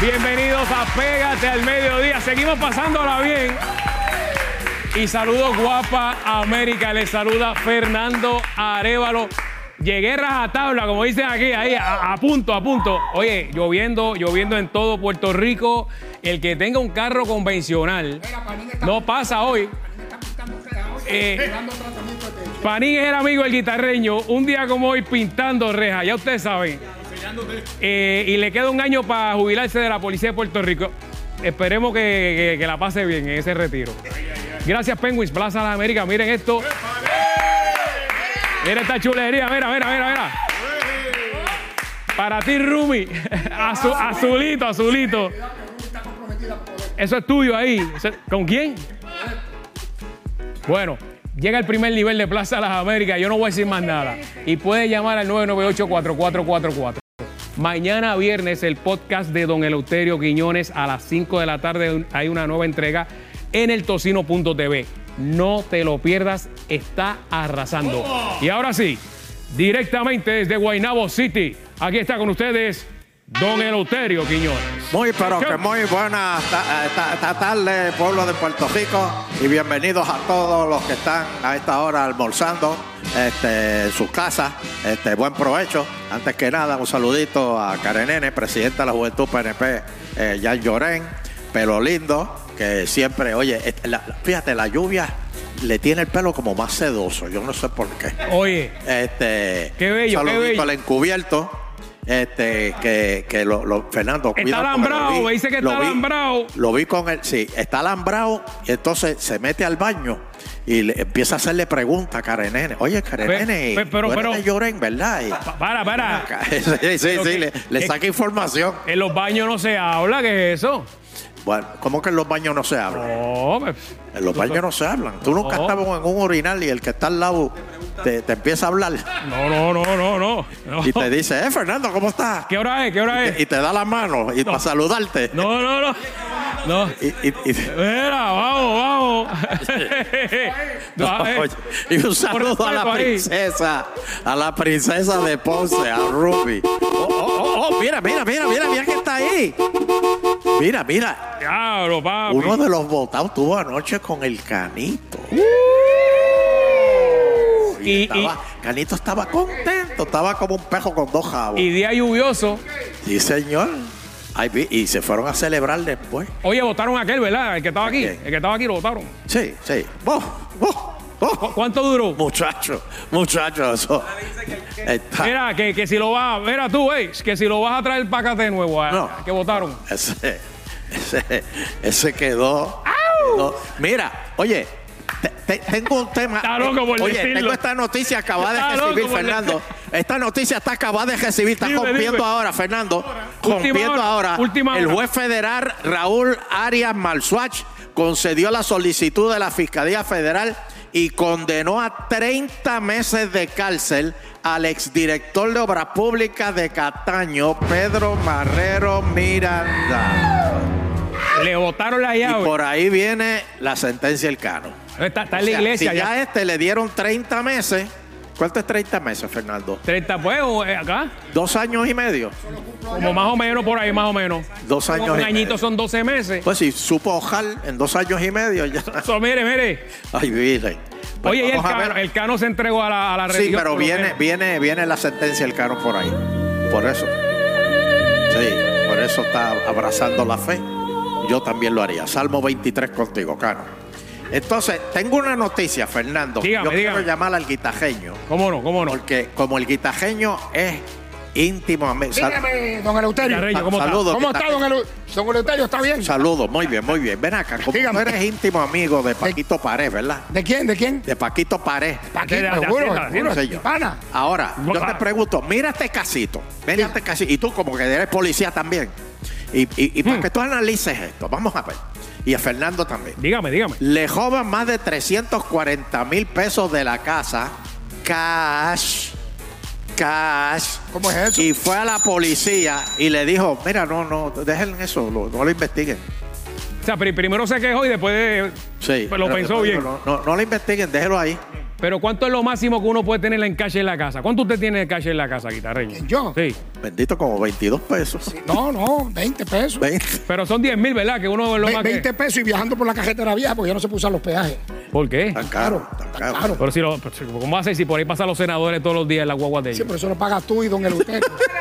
Bienvenidos a Pégate al Mediodía. Seguimos pasándola bien. Y saludos guapa América. Les saluda Fernando Arevalo. Llegué rajatabla, como dicen aquí, ahí, a, a punto, a punto. Oye, lloviendo, lloviendo en todo Puerto Rico. El que tenga un carro convencional no pasa hoy. Eh, Panín es el amigo del guitarreño. Un día como hoy pintando rejas, ya ustedes saben. Eh, y le queda un año para jubilarse de la Policía de Puerto Rico. Esperemos que, que- que la pase bien en ese retiro. Gracias, Penguins, Plaza de las Américas. Miren esto. Mira esta chulería, mira, mira, mira, mira. Para ti, Rumi. Azu- azulito, azulito. Eso es tuyo ahí. ¿Con quién? Bueno, llega el primer nivel de Plaza de las Américas. Yo no voy a decir más nada. Y puede llamar al 998-4444. Mañana viernes el podcast de Don Eleuterio Quiñones a las 5 de la tarde hay una nueva entrega en el tocino.tv. No te lo pierdas, está arrasando. Y ahora sí, directamente desde Guaynabo City, aquí está con ustedes Don Eleuterio Quiñones. Muy, pero que muy buena ta- eh, ta- ta- tarde, pueblo de Puerto Rico, y bienvenidos a todos los que están a esta hora almorzando este, en sus casas. Este, buen provecho. Antes que nada, un saludito a Karen Nene, presidenta de la Juventud PNP, eh, Jan Llorén, pelo lindo, que siempre, oye, la- la- fíjate, la lluvia le tiene el pelo como más sedoso, yo no sé por qué. Oye, Este, Qué bello, un qué saludito bello. al encubierto. Este, que, que lo, lo- Fernando, Está alambrado, vi- dice que lo está vi- alambrado. Lo vi con él, sí, está alambrado y entonces se mete al baño y le empieza a hacerle preguntas a Karenene. Oye, Karenene, Pe- pe- pero- pero- de Lloren, ¿verdad? Y- para, para. sí, sí, Pero sí, que- le, saca información. En los baños no se habla, ¿qué es eso? Bueno, ¿cómo que en los baños no se habla? No, pues, En los baños no se hablan. Tú nunca No. estabas en un urinal y el que está al lado te, te empieza a hablar no, no, no, no, no. no. y te dice, eh, Fernando, ¿cómo estás? ¿Qué hora es? ¿Qué hora es? Y te da la mano y para saludarte. No, no, no. No. Y, y- y- Mira, vamos, vamos. No, eh, y un saludo a la princesa, a la princesa de Ponce, a Ruby. Oh, oh, oh, oh, mira, mira, mira, mira, mira que está ahí. Mira, mira. Diablo, papi. Uno de los votados tuvo anoche con el Canito. Y, Y- estaba- Canito estaba contento, estaba como un pejo con dos jabos. Y día lluvioso. Sí, señor. Ay, y se fueron a celebrar después. Oye, votaron aquel, ¿verdad? El que estaba aquí. El que estaba aquí lo votaron. Sí, sí. Oh, oh, oh. ¿Cu- ¿Cuánto duró? Muchacho, muchacho, eso. Está- Mira, que, que si lo vas, mira tú, eh, que si lo vas a traer para acá de nuevo, a- No. que votaron. Ese, ese, ese quedó, quedó- Mira, oye, te- te- tengo un tema. Está loco por oye, decirlo. tengo esta noticia acabada de recibir, Fernando. Esta noticia está acabada de recibir, está Dime, rompiendo dime. ahora, Fernando. Última rompiendo hora, ahora. última el hora. juez federal Raúl Arias Malsuach concedió la solicitud de la Fiscalía Federal y condenó a 30 meses de cárcel al exdirector de Obras Públicas de Cataño, Pedro Marrero Miranda. Le votaron la Y llave. por ahí viene la sentencia del cano. Está, en la sea, iglesia si ya. ya a este le dieron 30 meses, ¿cuánto es 30 meses, Fernando? 30 pues, o, eh, acá. ¿Dos años y medio? Como más o menos por ahí, más o menos. Dos Como años Un y añito medio. son 12 meses. Pues si supo ojar en dos años y medio ya. So, mire, mire. Ay, Virgen. Pues Oye, y el cano, el cano se entregó a la, a la Sí, pero viene, viene, viene la sentencia del cano por ahí. Por eso. Sí, por eso está abrazando la fe. Yo también lo haría. Salmo 23 contigo, cano. Entonces, tengo una noticia, Fernando. Dígame, Yo quiero llamar al guitajeño. ¿Cómo no? ¿Cómo no? Porque como el guitajeño es íntimo amigo. Sal- Dígame, don Eleuterio. ¿cómo está? Saludos. ¿Cómo está, don Eleuterio? Don Eleuterio, ¿está bien? Saludos, muy bien, muy bien. Ven acá, como Dígame. tú eres íntimo amigo de Paquito Pared, ¿verdad? ¿De quién? ¿De quién? De Paquito Pared. De seguro, seguro, pana. Ahora, yo te pregunto, mira este casito, mira este casito, y tú como que eres policía también. Y, y- y Hmm. para que tú analices esto, vamos a ver. Y a Fernando también. Dígame, dígame. Le joban más de 340 mil pesos de la casa, cash, cash. ¿Cómo es eso? Y fue a la policía y le dijo, mira, no, no, dejen eso, lo- no lo investiguen. O sea, pri- primero se quejó y después de- Sí. Pues lo Pero- pensó bien. No, no, no lo investiguen, déjelo ahí. Pero ¿cuánto es lo máximo que uno puede tener en cash en la casa? ¿Cuánto usted tiene de cash en la casa, guitarreño? ¿Yo? Sí. Bendito como 22 pesos. No, no, 20 pesos. 20. Pero son 10 mil, ¿verdad? Que uno lo Ve- más 20 que... pesos y viajando por la carretera vieja porque ya no se puso los peajes. ¿Por qué? Tan caro, tan tan caro. caro. Pero si lo, ¿Cómo va a ser si por ahí pasan los senadores todos los días en la guagua de Sí, ellos? pero eso lo pagas tú y don Eleuterio.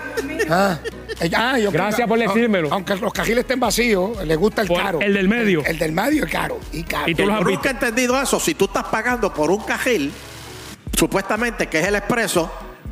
ah, eh, ah, yo- Gracias por decírmelo. Aunque los cajiles estén vacíos, le gusta el Por- caro. el del medio. El, el del medio es caro. Y caro. Y tú los has nunca he entendido eso. Si tú estás pagando por un cajil, supuestamente que es el expreso,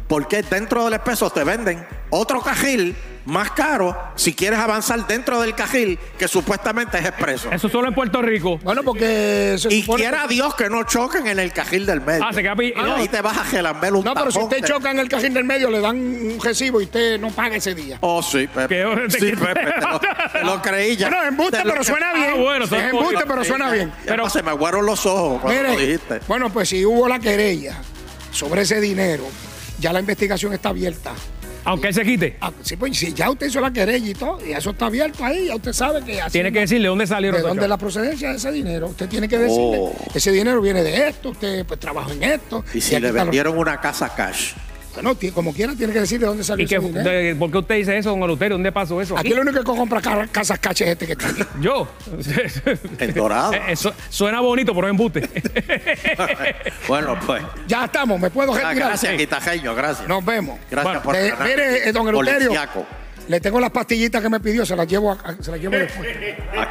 ¿por qué dentro del expreso te venden otro cajil más caro si quieres avanzar dentro del cajil que supuestamente es expreso? Eso solo en Puerto Rico. Bueno, porque se Y supone- quiera Dios que no choquen en el cajil del medio. Ah, se queda pi- ahí te vas a gelamber un No, pero si usted de- choca en el cajil del medio, le dan un recibo y usted no paga ese día. Oh, sí, Pepe. Que- Sí, Pepe, te lo, te lo creí ya. Bueno, embuste, pero suena Ah, bien. bueno, es embuste, pero suena bien. Pero- se me aguaron los ojos cuando lo Mire, dijiste. bueno, pues si hubo la querella sobre ese dinero, ya la investigación está abierta. Aunque él se quite. Ah, sí, pues si ya usted hizo la querella y todo, y eso está abierto ahí, ya usted sabe que así Tiene que no- decirle dónde salieron de dónde es la procedencia de ese dinero. Usted tiene que decirle, Oh. ese dinero viene de esto, usted pues trabajó en esto. Y si aquí le está lo- vendieron una casa cash. Bueno, como quiera, tiene que decir de dónde salió ¿Y que, ese dinero. de- ¿Por qué usted dice eso, don Eleuterio? ¿Dónde pasó eso? Aquí lo único que compra ca- casas caches es este que está aquí. Yo. El dorado. Eh, Eso suena bonito, pero es embuste. bueno, pues. Ya estamos, me puedo Ah, retirar. gracias, Quitajeño, gracias. Nos vemos. Gracias Bueno, por Eh, ganar. mire, eh, don Eleuterio, le tengo las pastillitas que me pidió, se las llevo, a- a- se las llevo después.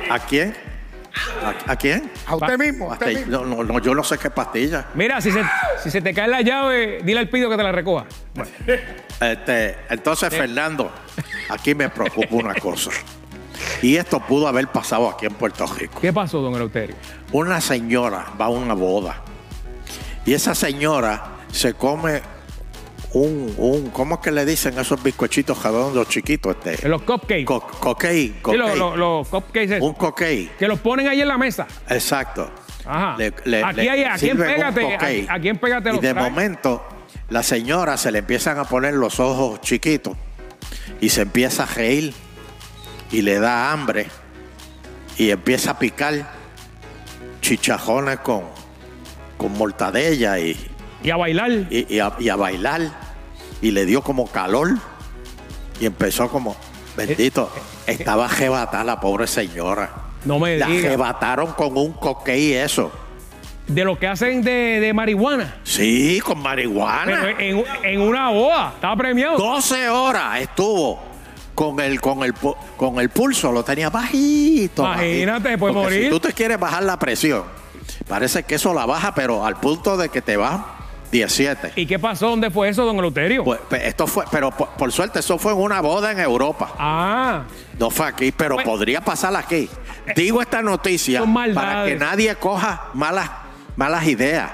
¿A, a quién? ¿A, a quién? A usted mismo, a usted Pastilla- mismo. No, no, no, yo no sé qué pastilla. Mira, si se, si se te cae la llave, dile al pido que te la recoja. Este, entonces, Fernando, aquí me preocupa una cosa. Y esto pudo haber pasado aquí en Puerto Rico. ¿Qué pasó, don Eleuterio? Una señora va a una boda. Y esa señora se come un, un ¿cómo es que le dicen esos bizcochitos redondos chiquitos? Este? Los cupcakes. Co- Sí, los, los- los cupcakes esos, un coquey. que los ponen ahí en la mesa. Exacto. Ajá. Le- le- aquí hay, en Pégate, aquí, aquí en Pégate Y de momento, la señora se le empiezan a poner los ojos chiquitos y se empieza a reír y le da hambre y empieza a picar chichajones con, con mortadella y, Y a bailar. y- y a, y a bailar y le dio como calor y empezó como, bendito, estaba jebatada la pobre señora. No me La diga. arrebataron con un coquey y eso. De lo que hacen de, de marihuana. Sí, con Pero marihuana. en, en una boda. Estaba premiado. 12 horas estuvo con el, con el, pu- con el pulso, lo tenía bajito. Imagínate, bajito. puede Porque morir. Si tú te quieres bajar la presión, parece que eso la baja, pero al punto de que te va 17. ¿Y qué pasó? ¿Dónde fue eso, don Eleuterio? Pues, esto fue, pero por, por suerte, eso fue en una boda en Europa. ah, No fue aquí, pero Pues- podría pasar aquí. Digo esta noticia para que nadie coja malas, malas ideas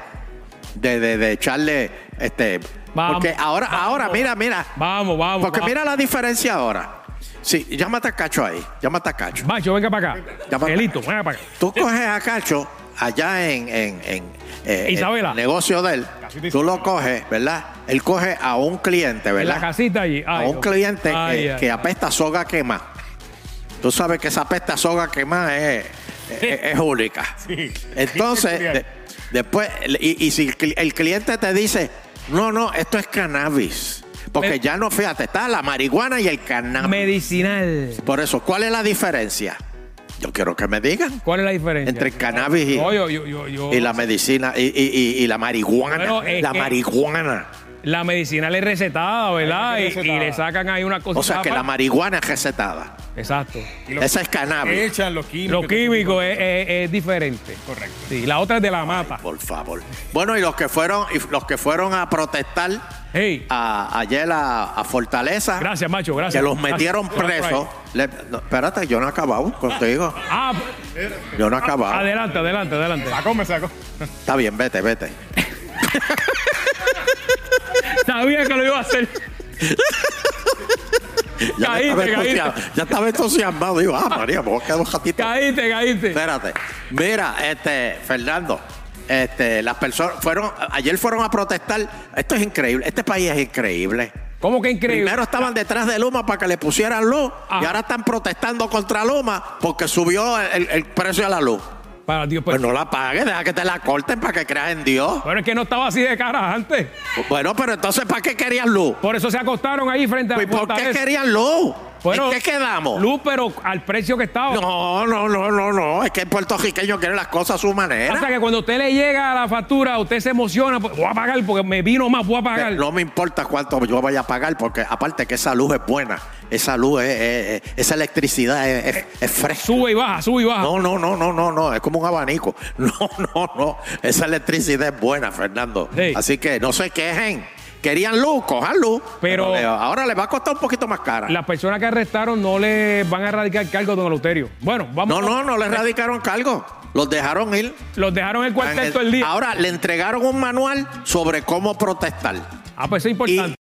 de, de, de echarle este. Vamos, porque ahora, vamos. ahora, mira, mira. vamos, vamos. Porque vamos. mira la diferencia ahora. Sí, llámate a Cacho ahí. Llámate a Cacho. Macho, venga para acá. Para Elito, venga para acá. Tú coges a Cacho allá en, en, en, eh, Isabela. el negocio de él. Tú lo coges, ¿verdad? Él coge a un cliente, En la ¿verdad? casita allí. a un cliente ay, que, ay, que apesta soga quema. Tú sabes que esa apesta soga quema es, es, es única. Entonces, de- después, y, y si el cli- el cliente te dice, no, no, esto es cannabis. Porque ya no, fíjate, está la marihuana y el cannabis. Medicinal. Por eso, ¿cuál es la diferencia? Yo quiero que me digan. ¿Cuál es la diferencia? Entre el cannabis y, No, yo, yo, yo, yo- y la medicina y, y- y- y la marihuana. Bueno, la que- marihuana. La medicinal es recetada, ¿verdad? Es Y, recetada. y le sacan ahí una cosa. O sea que la marihuana es recetada. Exacto. Esa es cannabis. Echan los químicos. Lo químico es, es- es diferente. Correcto. Sí, la otra es de la mata. Por favor. Bueno, y los que fueron, y los que fueron a protestar Hey, a- ayer a, a Fortaleza, gracias, macho, gracias. que los metieron Gracias. presos. le- no, espérate, yo no he acabado contigo. Ah, Yo no he acabado. adelante, adelante, adelante. Sacó, me sacó. Está bien, vete, vete. Sabía que lo iba a hacer. Ya, Caíste, estaba, caíste. ya estaba entusiasmado. Digo, ah, María, me voy a quedar un ratito. Caíste, caíste. Espérate. Mira, este, Fernando, este, las personas fueron, ayer fueron a protestar. Esto es increíble. Este país es increíble. ¿Cómo que increíble? Primero estaban detrás de Luma para que le pusieran luz Ajá. y ahora están protestando contra Luma porque subió el, el precio de la luz. Para Dios, Pues pues. no la pagues, deja que te la corten para que creas en Dios. Pero es que no estaba así de cara antes. Bueno, pero entonces, ¿para qué querían luz? Por eso se acostaron ahí frente a Pues, la ¿Por qué querían luz? Bueno, ¿En qué quedamos? Luz, pero al precio que estaba. No, no, no, no, no. Es que el puertorriqueño quiere las cosas a su manera. Hasta que cuando usted le llega a la factura, usted se emociona, pues, voy a pagar porque me vino más, voy a pagar. No me importa cuánto yo vaya a pagar, porque aparte que esa luz es buena, esa luz, es, es- es- esa electricidad es fresca. Sube y baja, sube y baja. No, no, no, no, no, no, es como un abanico. No, no, no, esa electricidad es buena, Fernando. Sí. Así que no se quejen. Querían luz, cojan luz. Pero- le- ahora les va a costar un poquito más cara. Las personas que arrestaron no le van a erradicar cargo, don Eleuterio. Bueno, vamos. No, no, no les radicaron cargo. Los dejaron ir. Los dejaron el cuartel todo el día. Ahora le entregaron un manual sobre cómo protestar. Ah, pues es Y, importante.